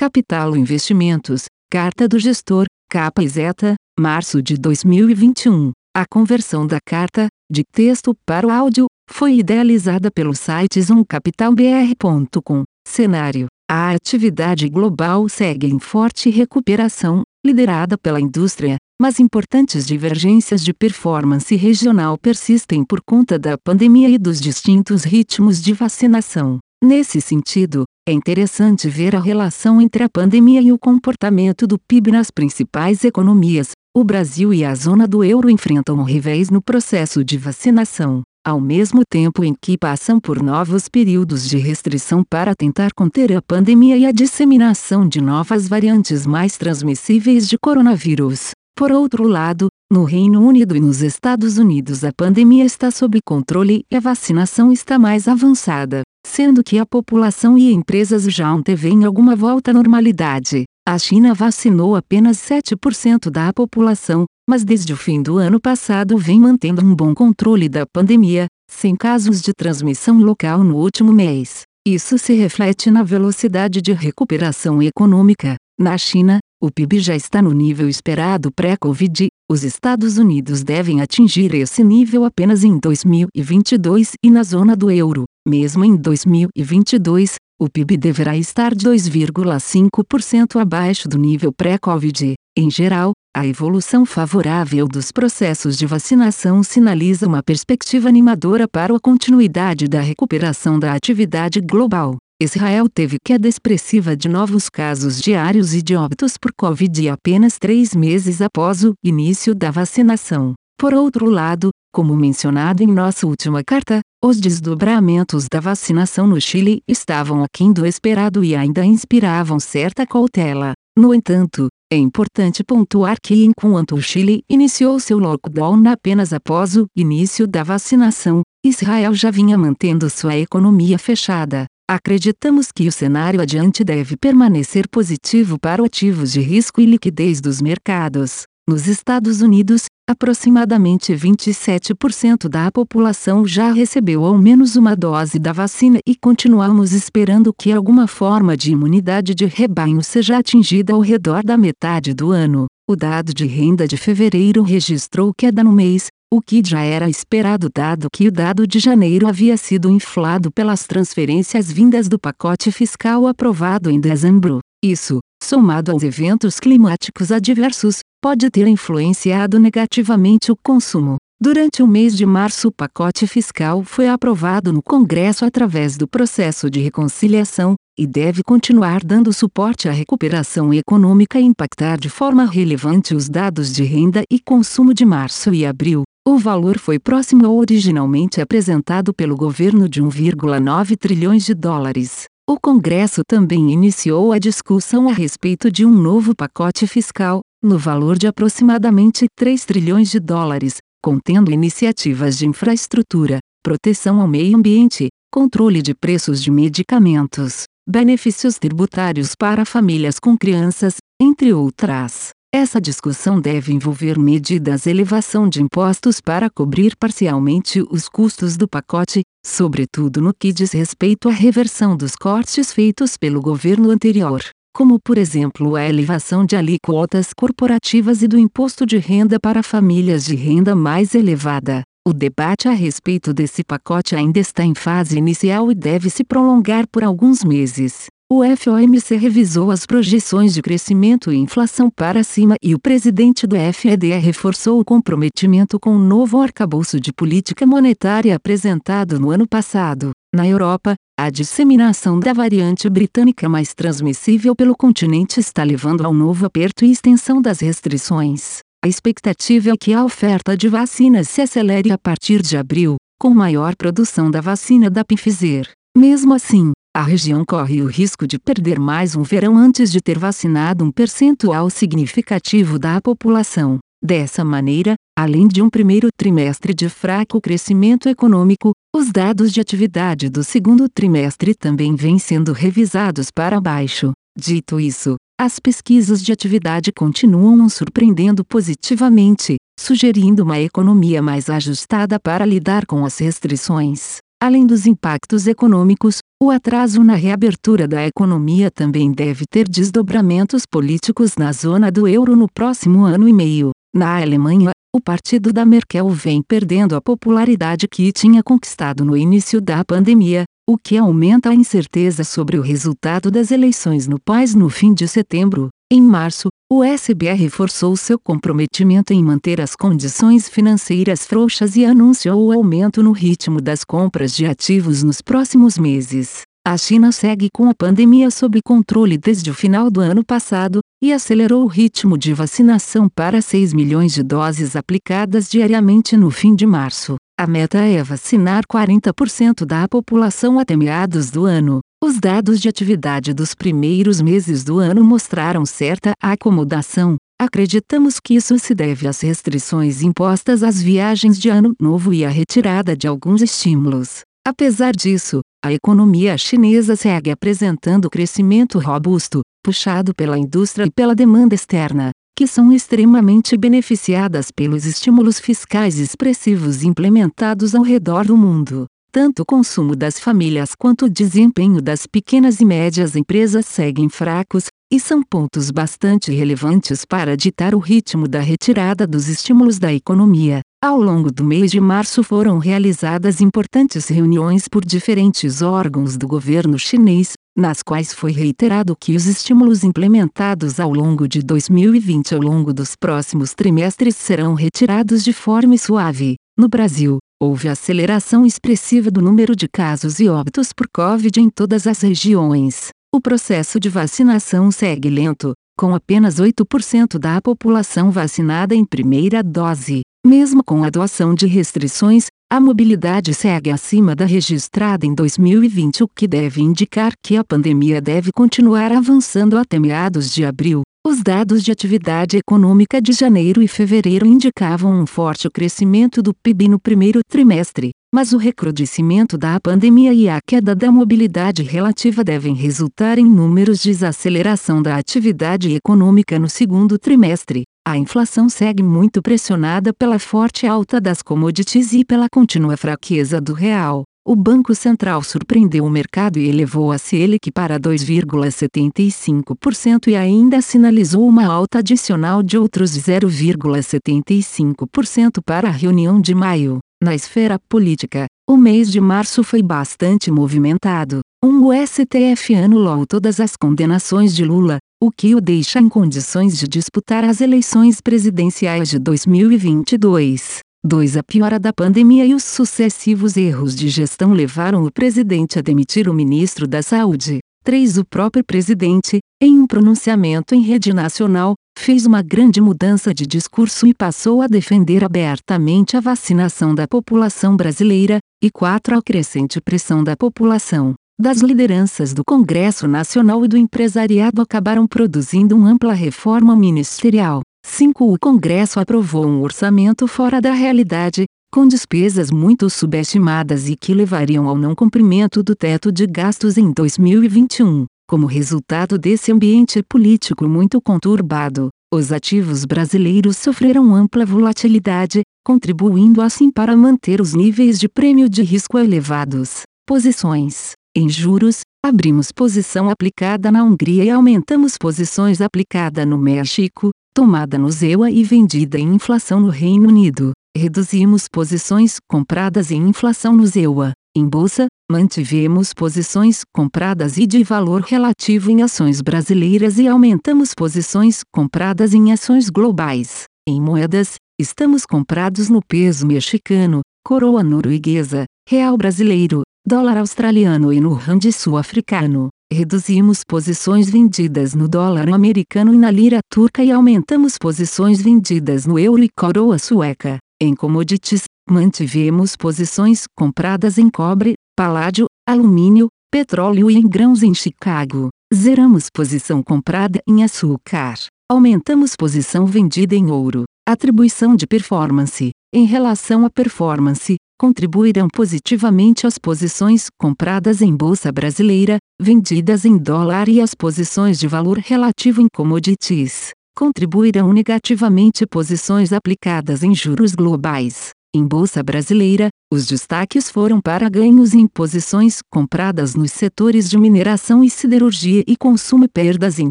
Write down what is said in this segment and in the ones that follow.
Capital Investimentos, Carta do Gestor, capa e zeta, março de 2021. A conversão da carta, de texto para o áudio, foi idealizada pelo site zoomcapitalbr.com. Cenário: A atividade global segue em forte recuperação, liderada pela indústria, mas importantes divergências de performance regional persistem por conta da pandemia e dos distintos ritmos de vacinação. Nesse sentido, é interessante ver a relação entre a pandemia e o comportamento do PIB nas principais economias. O Brasil e a zona do euro enfrentam revés no processo de vacinação, ao mesmo tempo em que passam por novos períodos de restrição para tentar conter a pandemia e a disseminação de novas variantes mais transmissíveis de coronavírus. Por outro lado, no Reino Unido e nos Estados Unidos a pandemia está sob controle e a vacinação está mais avançada sendo que a população e empresas já antevêm alguma volta à normalidade. A China vacinou apenas 7% da população, mas desde o fim do ano passado vem mantendo um bom controle da pandemia, sem casos de transmissão local no último mês. Isso se reflete na velocidade de recuperação econômica. Na China, o PIB já está no nível esperado pré-Covid, os Estados Unidos devem atingir esse nível apenas em 2022 e na zona do euro, mesmo em 2022, o PIB deverá estar 2,5% abaixo do nível pré-Covid. Em geral, a evolução favorável dos processos de vacinação sinaliza uma perspectiva animadora para a continuidade da recuperação da atividade global. Israel teve queda expressiva de novos casos diários e de óbitos por Covid apenas três meses após o início da vacinação. Por outro lado, como mencionado em nossa última carta, os desdobramentos da vacinação no Chile estavam aquém do esperado e ainda inspiravam certa cautela. No entanto, é importante pontuar que enquanto o Chile iniciou seu lockdown apenas após o início da vacinação, Israel já vinha mantendo sua economia fechada. Acreditamos que o cenário adiante deve permanecer positivo para ativos de risco e liquidez dos mercados. Nos Estados Unidos, aproximadamente 27% da população já recebeu ao menos uma dose da vacina e continuamos esperando que alguma forma de imunidade de rebanho seja atingida ao redor da metade do ano. O dado de renda de fevereiro registrou queda no mês, o que já era esperado dado que o dado de janeiro havia sido inflado pelas transferências vindas do pacote fiscal aprovado em dezembro. Isso, somado aos eventos climáticos adversos, pode ter influenciado negativamente o consumo. Durante o mês de março, o pacote fiscal foi aprovado no Congresso através do processo de reconciliação, e deve continuar dando suporte à recuperação econômica e impactar de forma relevante os dados de renda e consumo de março e abril. O valor foi próximo ao originalmente apresentado pelo governo de 1,9 trilhões de dólares. O Congresso também iniciou a discussão a respeito de um novo pacote fiscal, no valor de aproximadamente 3 trilhões de dólares, contendo iniciativas de infraestrutura, proteção ao meio ambiente, controle de preços de medicamentos, benefícios tributários para famílias com crianças, entre outras. Essa discussão deve envolver medidas elevação de impostos para cobrir parcialmente os custos do pacote, sobretudo no que diz respeito à reversão dos cortes feitos pelo governo anterior, como por exemplo a elevação de alíquotas corporativas e do imposto de renda para famílias de renda mais elevada. O debate a respeito desse pacote ainda está em fase inicial e deve se prolongar por alguns meses. O FOMC revisou as projeções de crescimento e inflação para cima e o presidente do FED reforçou o comprometimento com o novo arcabouço de política monetária apresentado no ano passado. Na Europa, a disseminação da variante britânica mais transmissível pelo continente está levando ao novo aperto e extensão das restrições. A expectativa é que a oferta de vacinas se acelere a partir de abril, com maior produção da vacina da Pfizer. Mesmo assim, a região corre o risco de perder mais um verão antes de ter vacinado um percentual significativo da população. Dessa maneira, além de um primeiro trimestre de fraco crescimento econômico, os dados de atividade do segundo trimestre também vêm sendo revisados para baixo. Dito isso, as pesquisas de atividade continuam surpreendendo positivamente, sugerindo uma economia mais ajustada para lidar com as restrições. Além dos impactos econômicos, o atraso na reabertura da economia também deve ter desdobramentos políticos na zona do euro no próximo ano e meio. Na Alemanha, o partido da Merkel vem perdendo a popularidade que tinha conquistado no início da pandemia, o que aumenta a incerteza sobre o resultado das eleições no país no fim de setembro. Em março, o SBR reforçou seu comprometimento em manter as condições financeiras frouxas e anunciou o aumento no ritmo das compras de ativos nos próximos meses. A China segue com a pandemia sob controle desde o final do ano passado, e acelerou o ritmo de vacinação para 6 milhões de doses aplicadas diariamente no fim de março. A meta é vacinar 40% da população até meados do ano. Os dados de atividade dos primeiros meses do ano mostraram certa acomodação. Acreditamos que isso se deve às restrições impostas às viagens de ano novo e à retirada de alguns estímulos. Apesar disso, a economia chinesa segue apresentando crescimento robusto, puxado pela indústria e pela demanda externa, que são extremamente beneficiadas pelos estímulos fiscais expressivos implementados ao redor do mundo. Tanto o consumo das famílias quanto o desempenho das pequenas e médias empresas seguem fracos, e são pontos bastante relevantes para ditar o ritmo da retirada dos estímulos da economia. Ao longo do mês de março foram realizadas importantes reuniões por diferentes órgãos do governo chinês, nas quais foi reiterado que os estímulos implementados ao longo de 2020 ao longo dos próximos trimestres serão retirados de forma suave. No Brasil, houve aceleração expressiva do número de casos e óbitos por Covid em todas as regiões. O processo de vacinação segue lento, com apenas 8% da população vacinada em primeira dose. Mesmo com a adoção de restrições, a mobilidade segue acima da registrada em 2020, o que deve indicar que a pandemia deve continuar avançando até meados de abril. Os dados de atividade econômica de janeiro e fevereiro indicavam um forte crescimento do PIB no primeiro trimestre, mas o recrudescimento da pandemia e a queda da mobilidade relativa devem resultar em números de desaceleração da atividade econômica no segundo trimestre. A inflação segue muito pressionada pela forte alta das commodities e pela contínua fraqueza do real. O Banco Central surpreendeu o mercado e elevou a Selic para 2,75% e ainda sinalizou uma alta adicional de outros 0,75% para a reunião de maio. Na esfera política, o mês de março foi bastante movimentado. Um, STF anulou todas as condenações de Lula, o que o deixa em condições de disputar as eleições presidenciais de 2022. 2. A piora da pandemia e os sucessivos erros de gestão levaram o presidente a demitir o ministro da Saúde. 3. O próprio presidente, em um pronunciamento em rede nacional, fez uma grande mudança de discurso e passou a defender abertamente a vacinação da população brasileira. E 4. A crescente pressão da população, das lideranças do Congresso Nacional e do empresariado acabaram produzindo uma ampla reforma ministerial 5. O Congresso aprovou um orçamento fora da realidade, com despesas muito subestimadas e que levariam ao não cumprimento do teto de gastos em 2021. Como resultado desse ambiente político muito conturbado, os ativos brasileiros sofreram ampla volatilidade, contribuindo assim para manter os níveis de prêmio de risco elevados. Posições: em juros, abrimos posição aplicada na Hungria e aumentamos posições aplicada no México, tomada no ZEUA e vendida em inflação no Reino Unido. Reduzimos posições compradas em inflação no ZEUA. Em bolsa, mantivemos posições compradas e de valor relativo em ações brasileiras e aumentamos posições compradas em ações globais. Em moedas, estamos comprados no peso mexicano, coroa norueguesa, real brasileiro, dólar australiano e no rand sul-africano. Reduzimos posições vendidas no dólar americano e na lira turca e aumentamos posições vendidas no euro e coroa sueca. Em commodities, mantivemos posições compradas em cobre, paládio, alumínio, petróleo e em grãos em Chicago. Zeramos posição comprada em açúcar. Aumentamos posição vendida em ouro. Atribuição de performance. Em relação à performance, contribuirão positivamente as posições compradas em bolsa brasileira, vendidas em dólar e as posições de valor relativo em commodities. Contribuirão negativamente posições aplicadas em juros globais. Em Bolsa Brasileira, os destaques foram para ganhos em posições compradas nos setores de mineração e siderurgia e consumo e perdas em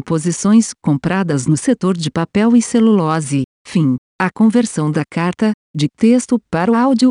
posições compradas no setor de papel e celulose. Fim. A conversão da carta, de texto para o áudio,